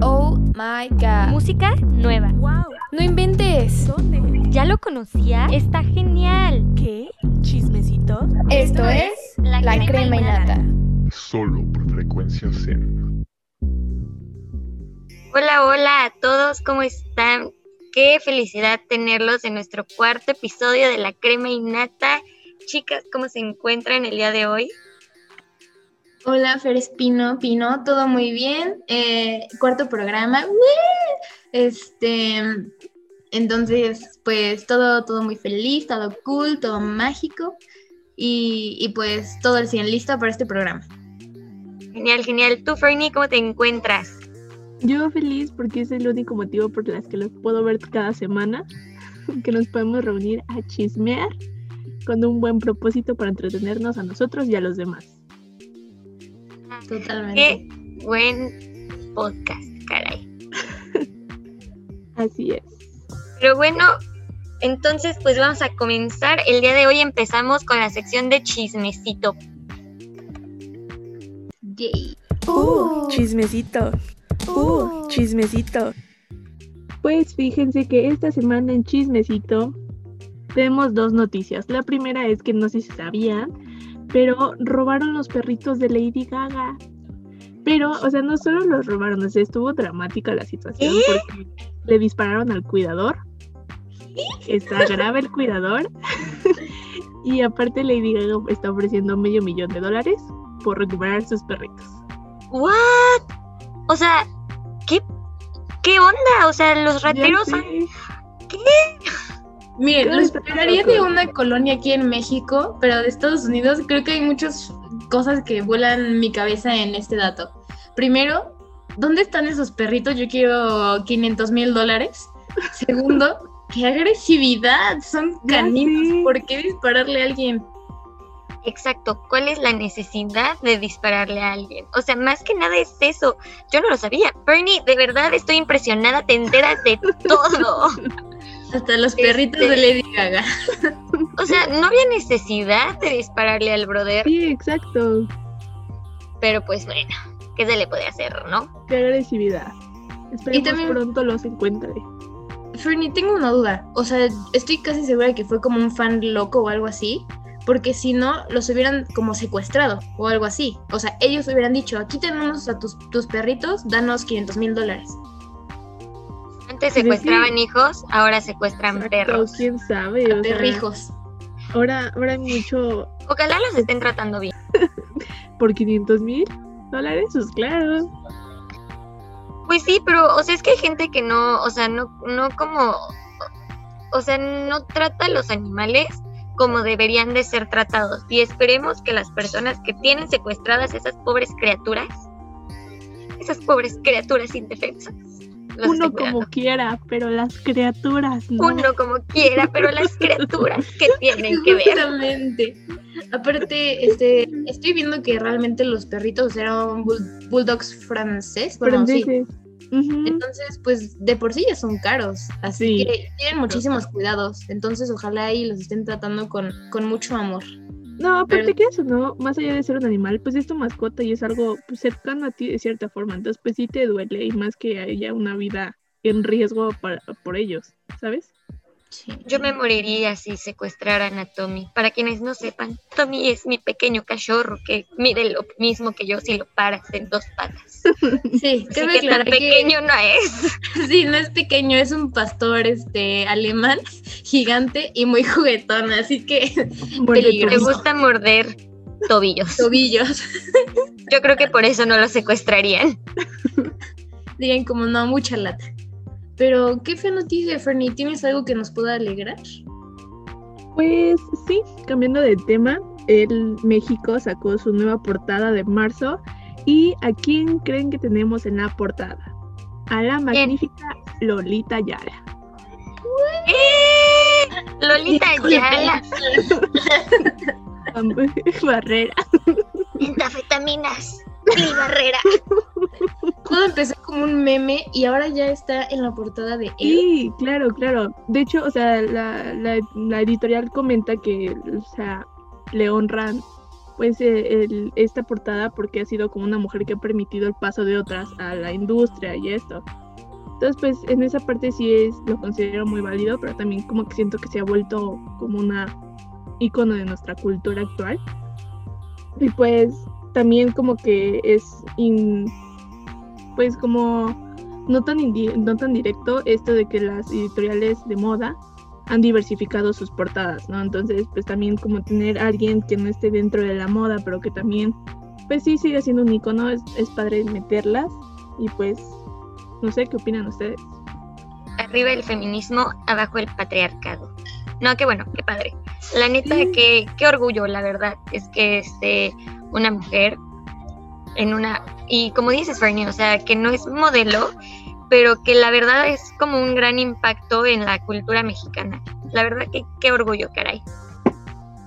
Oh my god. Música nueva. ¡Wow! No inventes. ¿Dónde? ¿Ya lo conocía? Está genial. ¿Qué? ¿Chismecito? Esto es La Crema Innata. Solo por frecuencia Zen. Hola, hola a todos, ¿cómo están? Qué felicidad tenerlos en nuestro cuarto episodio de La Crema Innata. Chicas, ¿cómo se encuentran el día de hoy? Hola, Fer Espino, Pino, todo muy bien. Eh, cuarto programa. Este, entonces, pues todo, todo muy feliz, todo cool, todo mágico. Y, y pues todo el 100 listo para este programa. Genial, genial. Tú, Fernie, ¿cómo te encuentras? Yo feliz porque es el único motivo por el que los puedo ver cada semana, que nos podemos reunir a chismear con un buen propósito para entretenernos a nosotros y a los demás. Totalmente. Qué buen podcast, caray. Así es. Pero bueno, entonces pues vamos a comenzar. El día de hoy empezamos con la sección de chismecito. Yay. ¡Uh! Chismecito. ¡Uh! Chismecito. Pues fíjense que esta semana en Chismecito tenemos dos noticias. La primera es que no sé si sabían, pero robaron los perritos de Lady Gaga. Pero, o sea, no solo los robaron, o sea, estuvo dramática la situación porque le dispararon al cuidador. Está grave el cuidador. y aparte Lady Gaga está ofreciendo medio millón de dólares por recuperar sus perritos. ¿What? O sea, ¿qué, qué onda? O sea, los rateros... ¿Qué? Miren, esperaría loco. de una colonia aquí en México, pero de Estados Unidos creo que hay muchas cosas que vuelan mi cabeza en este dato. Primero, ¿dónde están esos perritos? Yo quiero 500 mil dólares. Segundo, qué agresividad, son caninos. ¿Por qué dispararle a alguien? Exacto, ¿cuál es la necesidad de dispararle a alguien? O sea, más que nada es eso. Yo no lo sabía. Bernie, de verdad estoy impresionada, te enteras de todo. Hasta los Este- perritos de Lady Gaga. O sea, no había necesidad de dispararle al brother, Sí, exacto. pero pues bueno, ¿qué se le puede hacer, no? Qué agresividad. Esperemos también- pronto los encuentre. Fernie, tengo una duda. O sea, estoy casi segura de que fue como un fan loco o algo así. Porque si no, los hubieran como secuestrado o algo así. O sea, ellos hubieran dicho, aquí tenemos a tus, tus perritos, danos 500 mil dólares. Antes sí. secuestraban hijos, ahora secuestran Exacto, perros. quién sabe. o sea, Perrijos. ahora, ahora hay mucho Ojalá los estén tratando bien. por 500 mil dólares, pues claro. Pues sí, pero, o sea, es que hay gente que no, o sea, no, no como, o sea, no trata a los animales como deberían de ser tratados. Y esperemos que las personas que tienen secuestradas esas pobres criaturas, esas pobres criaturas indefensas, los Uno como quiera, pero las criaturas no. Uno como quiera, pero las criaturas que tienen que ver. Justamente. Aparte, este, estoy viendo que realmente los perritos eran bull- bulldogs francés. Bueno, sí. franceses. Ujú. Entonces, pues de por sí ya son caros. Así Sí. que tienen muchísimos cuidados. Entonces, ojalá y los estén tratando con, con mucho amor. No, aparte que eso, ¿no? Más allá de ser un animal, pues es tu mascota y es algo pues, cercano a ti de cierta forma. Entonces, pues sí te duele y más que haya una vida en riesgo para, por ellos, ¿sabes? Sí. Yo me moriría si secuestraran a Tommy. Para quienes no sepan, Tommy es mi pequeño cachorro que mide lo mismo que yo si lo paras en dos patas. Sí, Así que tan aclarar que pequeño no es. sí, no es pequeño, es un pastor este alemán gigante y muy juguetón, así que vida. gusta morder tobillos. tobillos. Yo creo que por eso no lo secuestrarían. Dirían como no, mucha lata. Pero qué fea noticia, Fernie. ¿Tienes algo que nos pueda alegrar? Pues sí, cambiando de tema, el México sacó su nueva portada de marzo y ¿a quién creen que tenemos en la portada? A la magnífica Lolita Yala. ¡Eh! Lolita Ayala, Barrera. metafetaminas, Lili Barrera. Todo empezó como un meme y ahora ya está en la portada de él. Sí, claro, claro. De hecho, o sea, la, la- la editorial comenta que, o sea, le honran pues eh, el- esta portada porque ha sido como una mujer que ha permitido el paso de otras a la industria y esto. Entonces, pues en esa parte sí es, lo considero muy válido, pero también como que siento que se ha vuelto como una icono de nuestra cultura actual. Y pues también como que es, in- pues como no tan, no tan directo esto de que las editoriales de moda han diversificado sus portadas, ¿no? Entonces, pues también como tener a alguien que no esté dentro de la moda, pero que también, pues sí sigue siendo un icono, es, es padre meterlas y pues, no sé, ¿qué opinan ustedes? Arriba el feminismo, abajo el patriarcado. No, qué bueno, qué padre. La neta, Sí. qué, qué orgullo, la verdad, es que esté una mujer en una... Y como dices, Fernie, o sea, que no es modelo, pero que la verdad es como un gran impacto en la cultura mexicana. La verdad que qué orgullo, caray.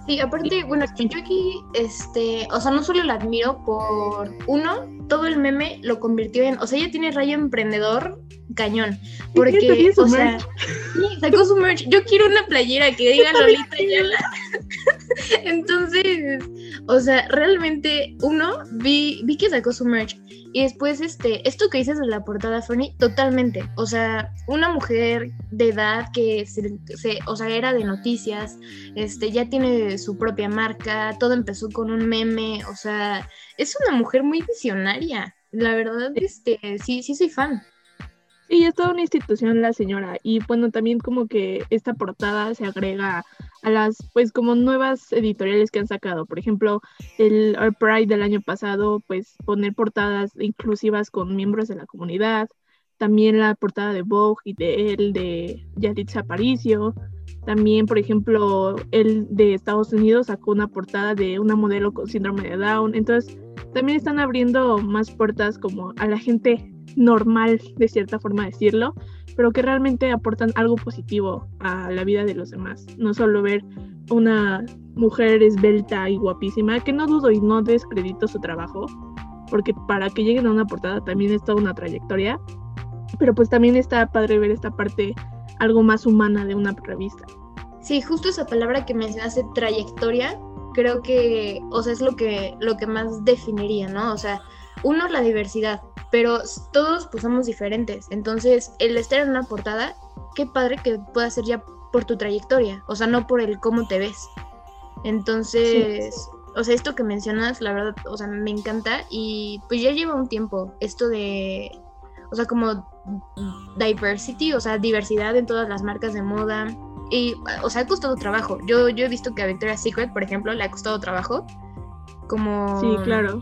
Sí, aparte, bueno, yo aquí, este, o sea, no solo la admiro por uno, todo el meme lo convirtió en, o sea, ella tiene rayo emprendedor cañón, porque, o sea, merch. sacó su merch. Yo quiero una playera que diga Lolita Ayala. Entonces, o sea, realmente, uno, vi, vi que sacó su merch. Y después, este, esto que dices de la portada, Fernie, totalmente. O sea, una mujer de edad que se, se- o sea, era de noticias, este, ya tiene su propia marca, todo empezó con un meme, o sea, es una mujer muy visionaria. La verdad, este, sí, sí soy fan. Sí, es toda una institución la señora. Y bueno, también como que esta portada se agrega a las, pues como nuevas editoriales que han sacado. Por ejemplo, el Our Pride del año pasado, pues poner portadas inclusivas con miembros de la comunidad. También la portada de Vogue y de él, de Yalitza Aparicio. También, por ejemplo, el de Estados Unidos sacó una portada de una modelo con síndrome de Down. Entonces, también están abriendo más puertas como a la gente normal, de cierta forma decirlo, pero que realmente aportan algo positivo a la vida de los demás. No solo ver una mujer esbelta y guapísima, que no dudo y no descredito su trabajo, porque para que lleguen a una portada también es toda una trayectoria, pero pues también está padre ver esta parte algo más humana de una revista. Sí, justo esa palabra que mencionaste, trayectoria, creo que, o sea, es lo que, lo que más definiría, ¿no? O sea, uno, la diversidad, pero todos pues somos diferentes. Entonces, el estar en una portada, qué padre que pueda ser ya por tu trayectoria, o sea, no por el cómo te ves. Entonces, o sea, esto que mencionas, la verdad, o sea, me encanta y pues ya lleva un tiempo esto de, o sea, como diversity, o sea, diversidad en todas las marcas de moda. Y, o sea, ha costado trabajo. Yo, yo he visto que a Victoria's Secret, por ejemplo, le ha costado trabajo como, Sí, claro.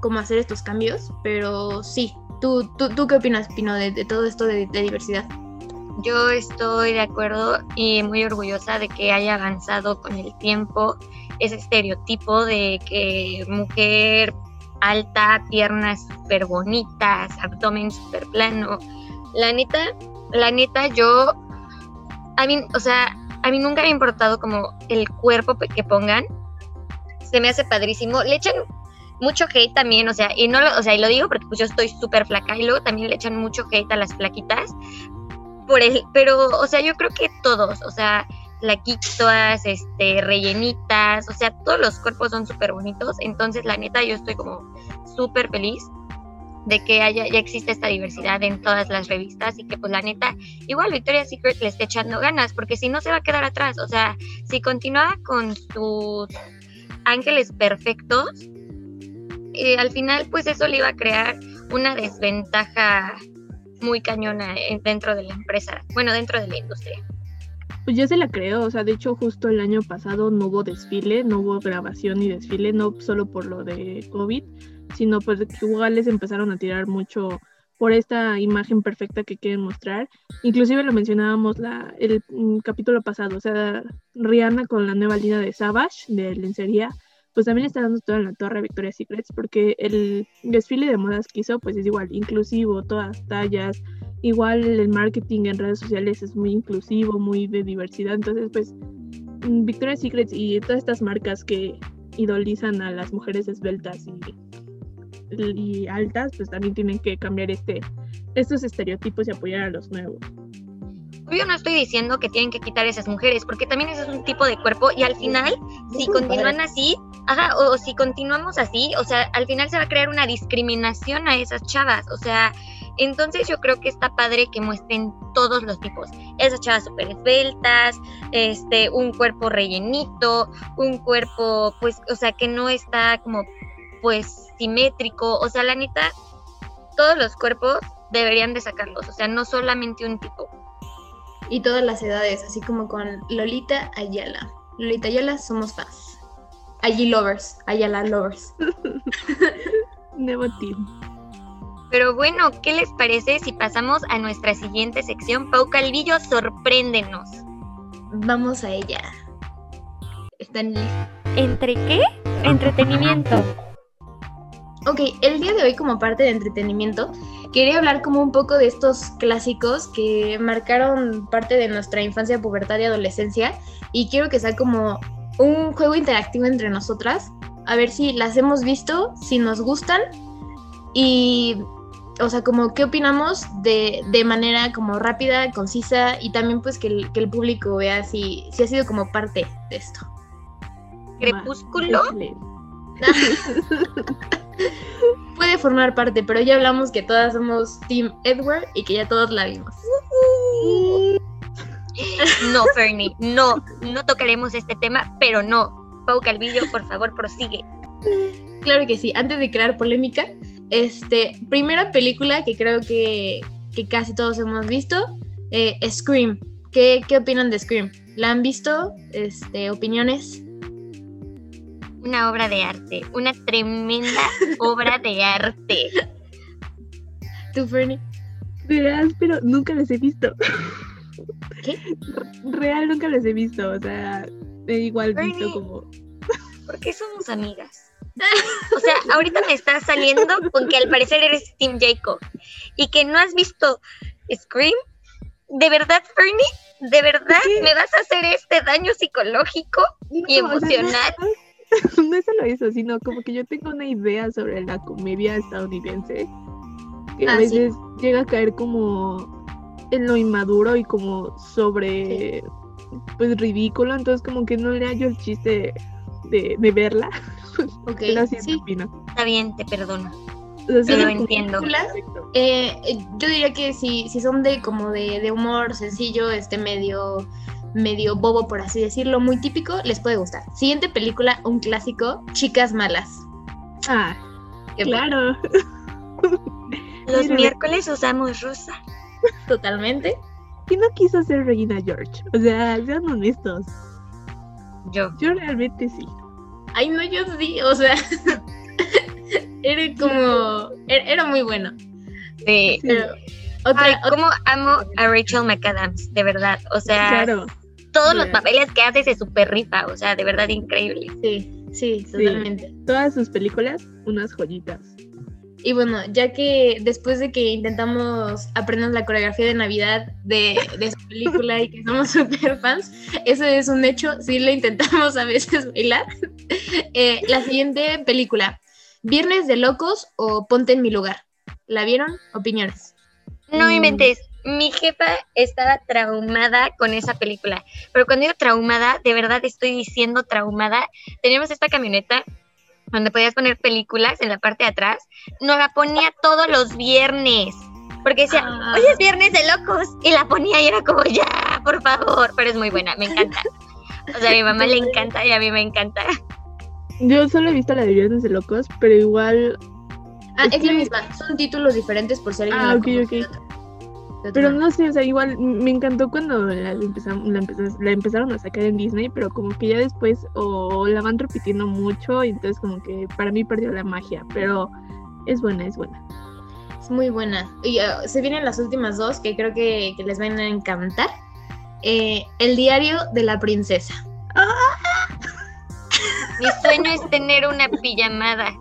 como hacer estos cambios, pero sí. ¿Tú, tú, tú qué opinas, Pino, de, de todo esto de, de diversidad? Yo estoy de acuerdo y muy orgullosa de que haya avanzado con el tiempo ese estereotipo de que mujer alta, piernas súper bonitas, abdomen súper plano. La neta, la neta, yo, a mí, o sea, a mí nunca me ha importado como el cuerpo que pongan. Se me hace padrísimo. Le echan mucho hate también, o sea, y no lo, o sea, y lo digo porque pues yo estoy súper flaca y luego también le echan mucho hate a las flaquitas por el, pero, o sea, yo creo que todos, o sea, flaquitas, este, rellenitas, o sea, todos los cuerpos son súper bonitos, entonces la neta yo estoy como súper feliz de que haya, ya existe esta diversidad en todas las revistas y que pues la neta, igual Victoria's Secret le esté echando ganas, porque si no se va a quedar atrás, o sea, si continuaba con sus ángeles perfectos, eh, al final pues eso le iba a crear una desventaja muy cañona dentro de la empresa, bueno, dentro de la industria. Pues yo se la creo, o sea, de hecho justo el año pasado no hubo desfile, no hubo grabación ni desfile, no solo por lo de COVID, sino pues igual les empezaron a tirar mucho por esta imagen perfecta que quieren mostrar. Inclusive lo mencionábamos la, el mm, capítulo pasado, o sea, Rihanna con la nueva línea de Savage, de lencería, pues también está dando todo en la torre Victoria's Secrets, porque el desfile de modas que hizo, pues es igual, inclusivo, todas tallas, igual el marketing en redes sociales es muy inclusivo, muy de diversidad, entonces pues mm, Victoria's Secret y todas estas marcas que idolizan a las mujeres esbeltas y, y altas, pues también tienen que cambiar este estos estereotipos y apoyar a los nuevos. Yo no estoy diciendo que tienen que quitar esas mujeres, porque también ese es un tipo de cuerpo y al final, si continúan así, ajá, o, o si continuamos así, o sea, al final se va a crear una discriminación a esas chavas, o sea, entonces yo creo que está padre que muestren todos los tipos. Esas chavas súper esbeltas, este, un cuerpo rellenito, un cuerpo, pues, o sea, que no está como, pues, simétrico. O sea, la neta, todos los cuerpos deberían de sacarlos. O sea, no solamente un tipo. Y todas las edades, así como con Lolita Ayala. Lolita Ayala, somos fans. Allí lovers, Ayala lovers. Nuevo team. Pero bueno, ¿qué les parece si pasamos a nuestra siguiente sección? Pau Calvillo, sorpréndenos. Vamos a ella. ¿Están listos? ¿Entre qué? Entretenimiento. Ok, el día de hoy como parte de entretenimiento, quería hablar como un poco de estos clásicos que marcaron parte de nuestra infancia, pubertad y adolescencia y quiero que sea como un juego interactivo entre nosotras, a ver si las hemos visto, si nos gustan y, o sea, como qué opinamos de, de manera como rápida, concisa y también pues que el, que el público vea si, si ha sido como parte de esto. Crepúsculo. Puede formar parte, pero ya hablamos que todas somos Team Edward y que ya todos la vimos. No, Fernie, no, no tocaremos este tema, pero no. Pau Calvillo, por favor, prosigue. Claro que sí, antes de crear polémica, este, primera película que creo que, que casi todos hemos visto, eh, Scream. ¿Qué, ¿Qué opinan de Scream? ¿La han visto? Este, ¿Opiniones? Una obra de arte, una tremenda obra de arte. ¿Tú, Fernie? Verás, pero nunca las he visto. ¿Qué? Real nunca las he visto, o sea, he igual visto como... ¿Por qué somos amigas? O sea, ahorita me estás saliendo con que al parecer eres Team Jacob y que no has visto Scream. ¿De verdad, Fernie? ¿De verdad Sí. me vas a hacer este daño psicológico y No, o sea, emocional? No, no es solo eso, sino como que yo tengo una idea sobre la comedia estadounidense que a Ah, sí. veces llega a caer como en lo inmaduro y como sobre pues ridículo, entonces como que no le hallo el chiste de, de verla. Ok, sí. Está bien, te perdono. Lo entiendo. Eh, yo diría que si, si son de como de, de humor sencillo, este medio, medio bobo, por así decirlo, muy típico, les puede gustar. Siguiente película, un clásico, Chicas Malas. Ah, Que claro. Los miércoles usamos rosa. Totalmente. ¿Quién no quiso ser Regina George? O sea, sean honestos. Yo. Yo realmente sí. Ay, no, yo sí, o sea, era como, era, era muy bueno. Sí. Pero otra, Ay, otra- cómo amo a Rachel McAdams, de verdad. O sea, claro. todos los papeles que hace se super rifa, o sea, de verdad increíble. sí, sí, Sí. totalmente. Todas sus películas, unas joyitas. Y bueno, ya que después de que intentamos aprender la coreografía de Navidad de, de esa película y que somos super fans, eso es un hecho, sí lo intentamos a veces bailar. Eh, la siguiente película, Viernes de Locos o Ponte en mi lugar. ¿La vieron? Opiniones. No Mm. inventes. Mi jefa estaba traumada con esa película. Pero cuando digo traumada, de verdad estoy diciendo traumada. Teníamos esta camioneta donde podías poner películas en la parte de atrás. Nos la ponía todos los viernes. Porque decía, Ah. hoy es viernes de locos. Y la ponía y era como, ya, por favor. Pero es muy buena, me encanta. O sea, a mi mamá le encanta y a mí me encanta. Yo solo he visto la de Viernes de Locos, pero igual. Ah, Es es la misma, son títulos diferentes por si alguien Ah, la ok, conoce ok. Pero no sé, o sea, igual me encantó cuando la, empezam- la, empezaron a sacar en Disney, pero como que ya después o la van repitiendo mucho, y entonces como que para mí perdió la magia, pero es buena, es buena. Es muy buena. Y ah, se vienen las últimas dos que creo que, que les van a encantar. Eh, el diario de la princesa. Mi sueño es tener una pijamada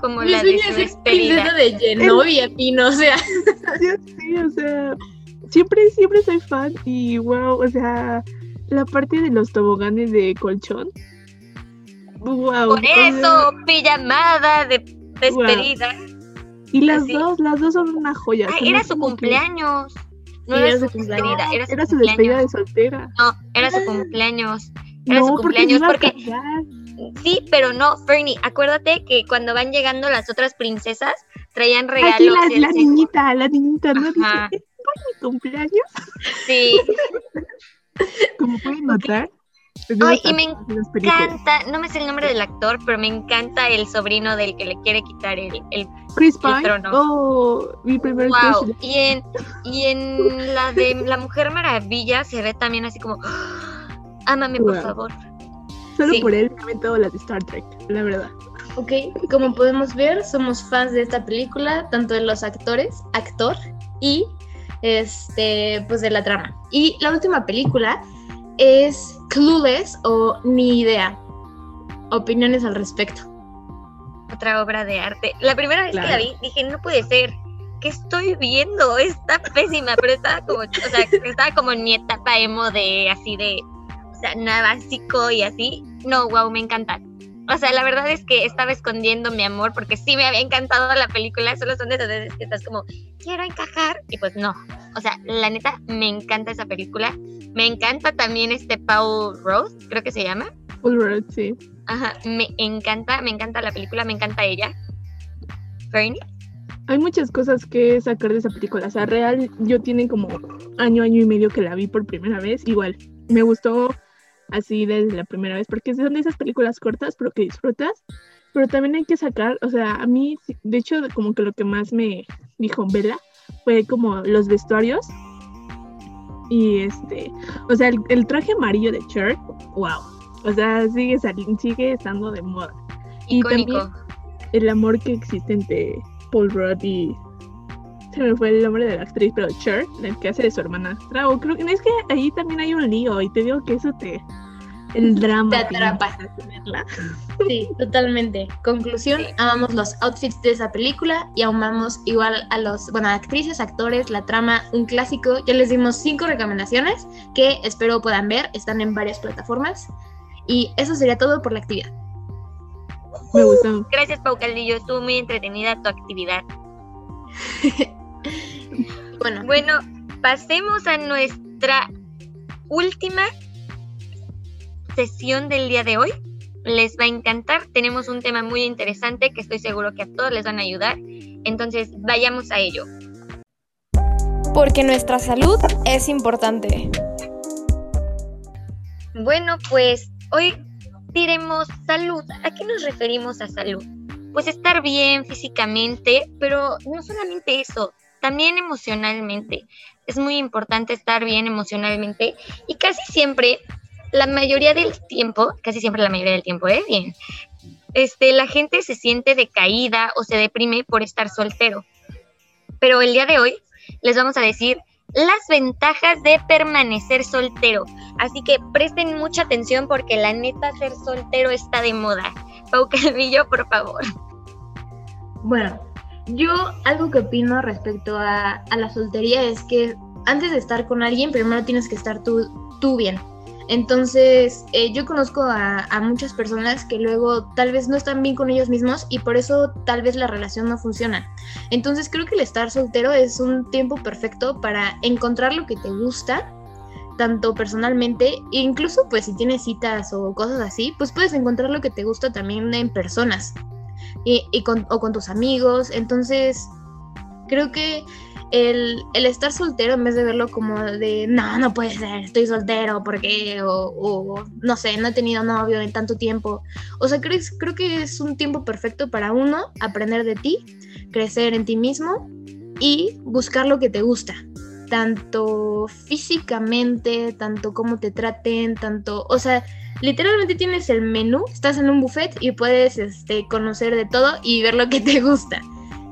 como Mi la de su es princesa de Genovia, Pino, o sea. O sea, siempre, siempre soy fan y wow, o sea, la parte de los toboganes de colchón. Wow. Por eso, pijamada de despedida. Y las así. dos, las dos son una joya. Era su que- cumpleaños. No Sí, era era su cumpleaños. despedida, era su Era su despedida de cumpleaños. soltera. No, era su cumpleaños. Era no, su porque cumpleaños porque sí, pero no, Fernie, acuérdate que cuando van llegando las otras princesas traían regalos. Aquí la, y la el- niñita, la niñita, ¿no? Dice. "¿Es por mi cumpleaños? Sí, Como pueden notar. Ay, y me encanta, no me sé el nombre del actor, pero me encanta el sobrino del que le quiere quitar el, el Chris Pine. trono. Oh, mi primer wow. crush. Y en, y en la de La Mujer Maravilla se ve también así como ámame por Wow. favor. Solo sí. por él me he aventado las de Star Trek, la verdad. Ok, como podemos ver, somos fans de esta película, tanto de los actores, actor y este, pues de la trama. Y la última película es Clueless o Ni idea. Opiniones al respecto. Otra obra de arte. La primera vez que la Claro. vi dije, no puede ser. ¿Qué estoy viendo? Está pésima, pero estaba como, o sea, estaba como en mi etapa emo de así de, o sea, nada básico y así. No, wow, me encanta. O sea, la verdad es que estaba escondiendo mi amor porque sí me había encantado la película, solo son de esas veces que estás como, quiero encajar, y pues no. O sea, la neta, me encanta esa película. Me encanta también este Paul Rose, creo que se llama. Full Road, sí. Ajá, me encanta, me encanta la película, me encanta ella. Fernie. Hay muchas cosas que sacar de esa película. O sea, real, yo tiene como año, año y medio que la vi por primera vez. Igual, me gustó así desde la primera vez, porque son de esas películas cortas, pero que disfrutas. Pero también hay que sacar, o sea, a mí, de hecho, como que lo que más me dijo Bella fue como los vestuarios. Y este, o sea, el, el traje amarillo de Cher, wow. O sea, sigue, sali- sigue estando de moda. Y Icónico. también el amor que existe entre Paul Rudd y se me fue el nombre de la actriz, pero Cher, el que hace de su hermana. O creo que es que ahí también hay un lío y te digo que eso te el drama Te atrapa. Sí, totalmente. Conclusión, Sí. amamos los outfits de esa película y amamos igual a los, bueno, actrices, actores, la trama, un clásico. Ya les dimos cinco recomendaciones que espero puedan ver, están en varias plataformas. Y eso sería todo por la actividad. Me gustó. Gracias, Pau Caldillo. Estuvo muy entretenida tu actividad. Bueno, Bueno, pasemos a nuestra última sesión del día de hoy. Les va a encantar. Tenemos un tema muy interesante que estoy seguro que a todos les van a ayudar. Entonces, vayamos a ello. Porque nuestra salud es importante. Bueno, pues hoy diremos salud. ¿A qué nos referimos a salud? Pues estar bien físicamente, pero no solamente eso, también emocionalmente. Es muy importante estar bien emocionalmente y casi siempre, la mayoría del tiempo, casi siempre la mayoría del tiempo, ¿eh? Bien. Este, la gente se siente decaída o se deprime por estar soltero. Pero el día de hoy les vamos a decir las ventajas de permanecer soltero. Así que presten mucha atención porque la neta ser soltero está de moda. Pau Calvillo, por favor. Bueno, yo algo que opino respecto a, a la soltería es que antes de estar con alguien, primero tienes que estar tú, tú bien. Entonces, eh, yo conozco a, muchas personas que luego tal vez no están bien con ellos mismos y por eso tal vez la relación no funciona. Entonces, creo que el estar soltero es un tiempo perfecto para encontrar lo que te gusta, tanto personalmente, e incluso pues si tienes citas o cosas así, pues puedes encontrar lo que te gusta también en personas y, y con, o con tus amigos. Entonces, creo que el, el, estar soltero, en vez de verlo como de, no, no puede ser, estoy soltero, porque, o, o, no sé, no he tenido novio en tanto tiempo. O sea, creo, creo que es un tiempo perfecto para uno aprender de ti, crecer en ti mismo y buscar lo que te gusta. Tanto físicamente, tanto cómo te traten, tanto, o sea, literalmente tienes el menú, estás en un buffet y puedes este, conocer de todo y ver lo que te gusta.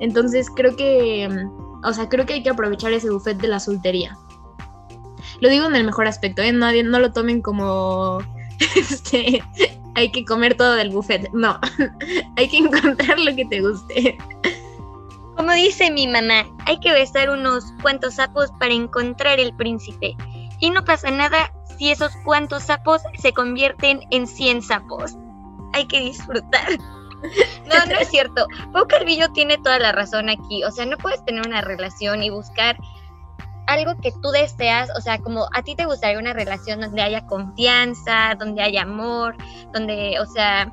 Entonces creo que, o sea, creo que hay que aprovechar ese buffet de la soltería. Lo digo en el mejor aspecto, ¿eh? Nadie, no lo tomen como, este, hay que comer todo del buffet. No, hay que encontrar lo que te guste. Como dice mi mamá, hay que besar unos cuantos sapos para encontrar el príncipe. Y no pasa nada si esos cuantos sapos se convierten en 100 sapos. Hay que disfrutar. No, no es cierto. Pau Carvillo tiene toda la razón aquí. O sea, no puedes tener una relación y buscar algo que tú deseas, o sea, como a ti te gustaría una relación donde haya confianza, donde haya amor, donde, o sea,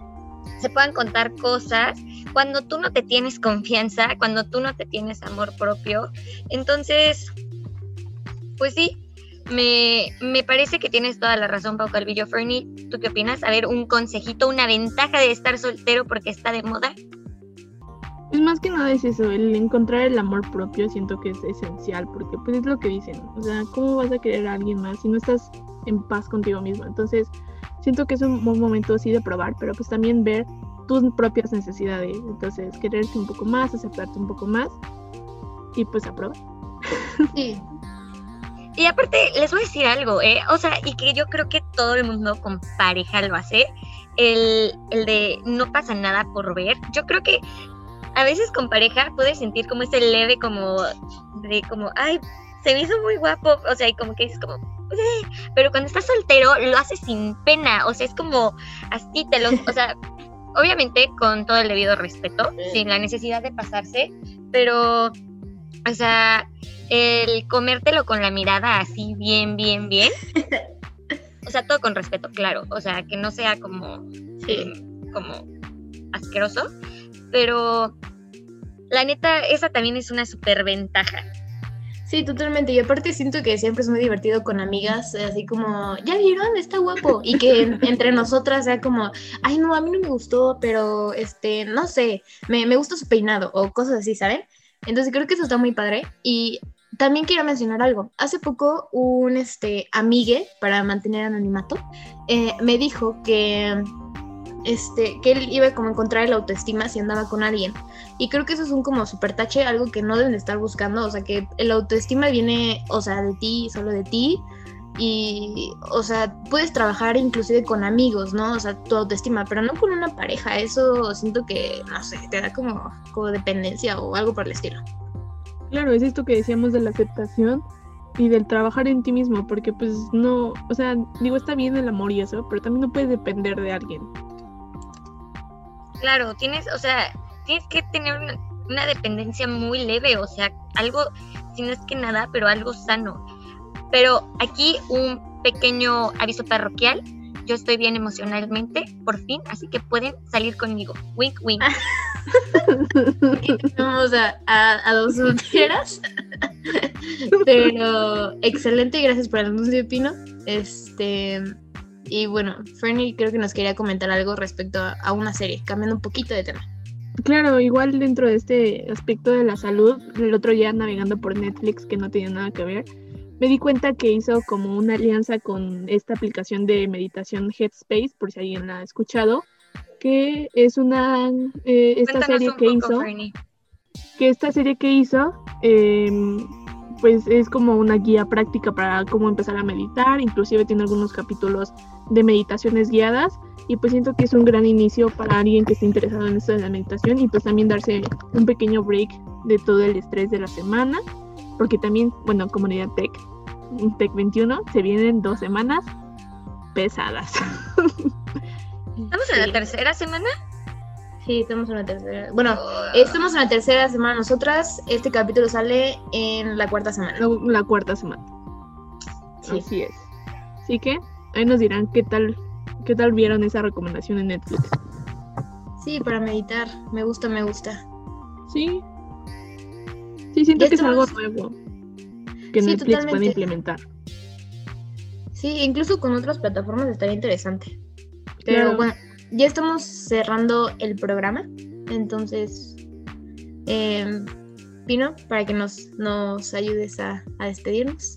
se puedan contar cosas, cuando tú no te tienes confianza, cuando tú no te tienes amor propio, entonces, pues sí, me, me parece que tienes toda la razón, Pau Calvillo Fernie. ¿Tú qué opinas? A ver, un consejito, una ventaja de estar soltero porque está de moda. Pues más que nada es eso, el encontrar el amor propio siento que es esencial, porque pues es lo que dicen, o sea, ¿cómo vas a querer a alguien más si no estás en paz contigo mismo? Entonces, siento que es un buen momento así de probar, pero pues también ver tus propias necesidades, entonces quererte un poco más, aceptarte un poco más y pues a probar. Sí. Y aparte, les voy a decir algo, ¿eh? O sea, y que yo creo que todo el mundo con pareja lo hace, el, el de no pasa nada por ver. Yo creo que a veces con pareja puedes sentir como ese leve como de como, ay, se me hizo muy guapo, o sea, y como que dices como, "Eh", pero cuando estás soltero lo haces sin pena, o sea, es como así te lo, o sea, obviamente con todo el debido respeto, sin la necesidad de pasarse, pero, o sea, el comértelo con la mirada así bien, bien, bien, o sea, todo con respeto, claro, o sea, que no sea como, eh, como asqueroso, pero la neta, esa también es una super ventaja. Sí, totalmente. Y aparte siento que siempre es muy divertido con amigas, así como, ¿ya vieron? Está guapo. Y que en- entre nosotras sea como, ay, no, a mí no me gustó, pero, este, no sé, me, me gusta su peinado o cosas así, ¿saben? Entonces creo que eso está muy padre. Y también quiero mencionar algo. Hace poco un, este, amigue, para mantener anonimato, eh, me dijo que, este, que él iba como a encontrar el autoestima si andaba con alguien. Y creo que eso es un como super tache, algo que no deben de estar buscando, o sea, que el autoestima viene, o sea, de ti, solo de ti. Y, o sea, puedes trabajar inclusive con amigos, ¿no? O sea, tu autoestima, pero no con una pareja. Eso siento que, no sé, te da como, como dependencia o algo por el estilo. Claro, es esto que decíamos de la aceptación y del trabajar en ti mismo, porque pues no, o sea, digo, está bien el amor y eso, pero también no puedes depender de alguien. Claro, tienes, o sea, tienes que tener una, una dependencia muy leve, o sea, algo, si no es que nada, pero algo sano. Pero aquí un pequeño aviso parroquial. Yo estoy bien emocionalmente, por fin, así que pueden salir conmigo. Wink, wink. A, a, a dos solteras. Pero excelente, gracias por el anuncio, Pino. Este. Y bueno, Fernie creo que nos quería comentar algo respecto a, a una serie, cambiando un poquito de tema. Claro, igual dentro de este aspecto de la salud, el otro día navegando por Netflix, que no tenía nada que ver, me di cuenta que hizo como una alianza con esta aplicación de meditación Headspace, por si alguien la ha escuchado, que es una, eh, esta serie un que hizo, que esta serie que hizo, em, pues es como una guía práctica para cómo empezar a meditar, inclusive tiene algunos capítulos de meditaciones guiadas y pues siento que es un gran inicio para alguien que esté interesado en esto de la meditación y pues también darse un pequeño break de todo el estrés de la semana, porque también, bueno, comunidad tech, Tech 21, se vienen dos semanas pesadas. ¿Estamos en la tercera semana? Sí, estamos en la tercera. Bueno, estamos en la tercera semana nosotras. Este capítulo sale en la cuarta semana. la, la cuarta semana. Sí. Así es. Así que ahí nos dirán qué tal, qué tal vieron esa recomendación en Netflix. Sí, para meditar. Me gusta, me gusta. Sí. Sí, siento que es algo nuevo que Sí, Netflix puede totalmente. implementar. Sí, incluso con otras plataformas estaría interesante. Pero Claro. bueno, ya estamos cerrando el programa. Entonces, eh, Pino, para que nos, nos ayudes a, a despedirnos.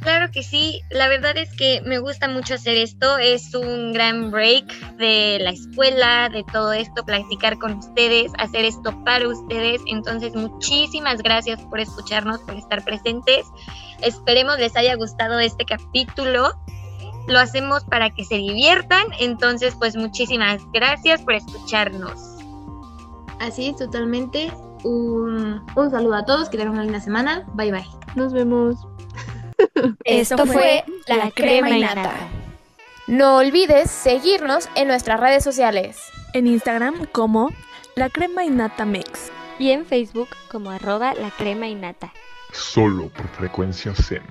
Claro que sí, la verdad es que me gusta mucho hacer esto, es un gran break de la escuela, de todo esto, platicar con ustedes, hacer esto para ustedes, entonces muchísimas gracias por escucharnos, por estar presentes, esperemos les haya gustado este capítulo, lo hacemos para que se diviertan, entonces pues muchísimas gracias por escucharnos. Así es, totalmente. Un, un saludo a todos, que tengan una linda semana. Bye bye. Nos vemos. Esto fue La Crema y Nata. No olvides seguirnos en nuestras redes sociales. En Instagram como La Crema y Nata Mix. Y en Facebook como arroba la crema y nata. Solo por frecuencia Zen.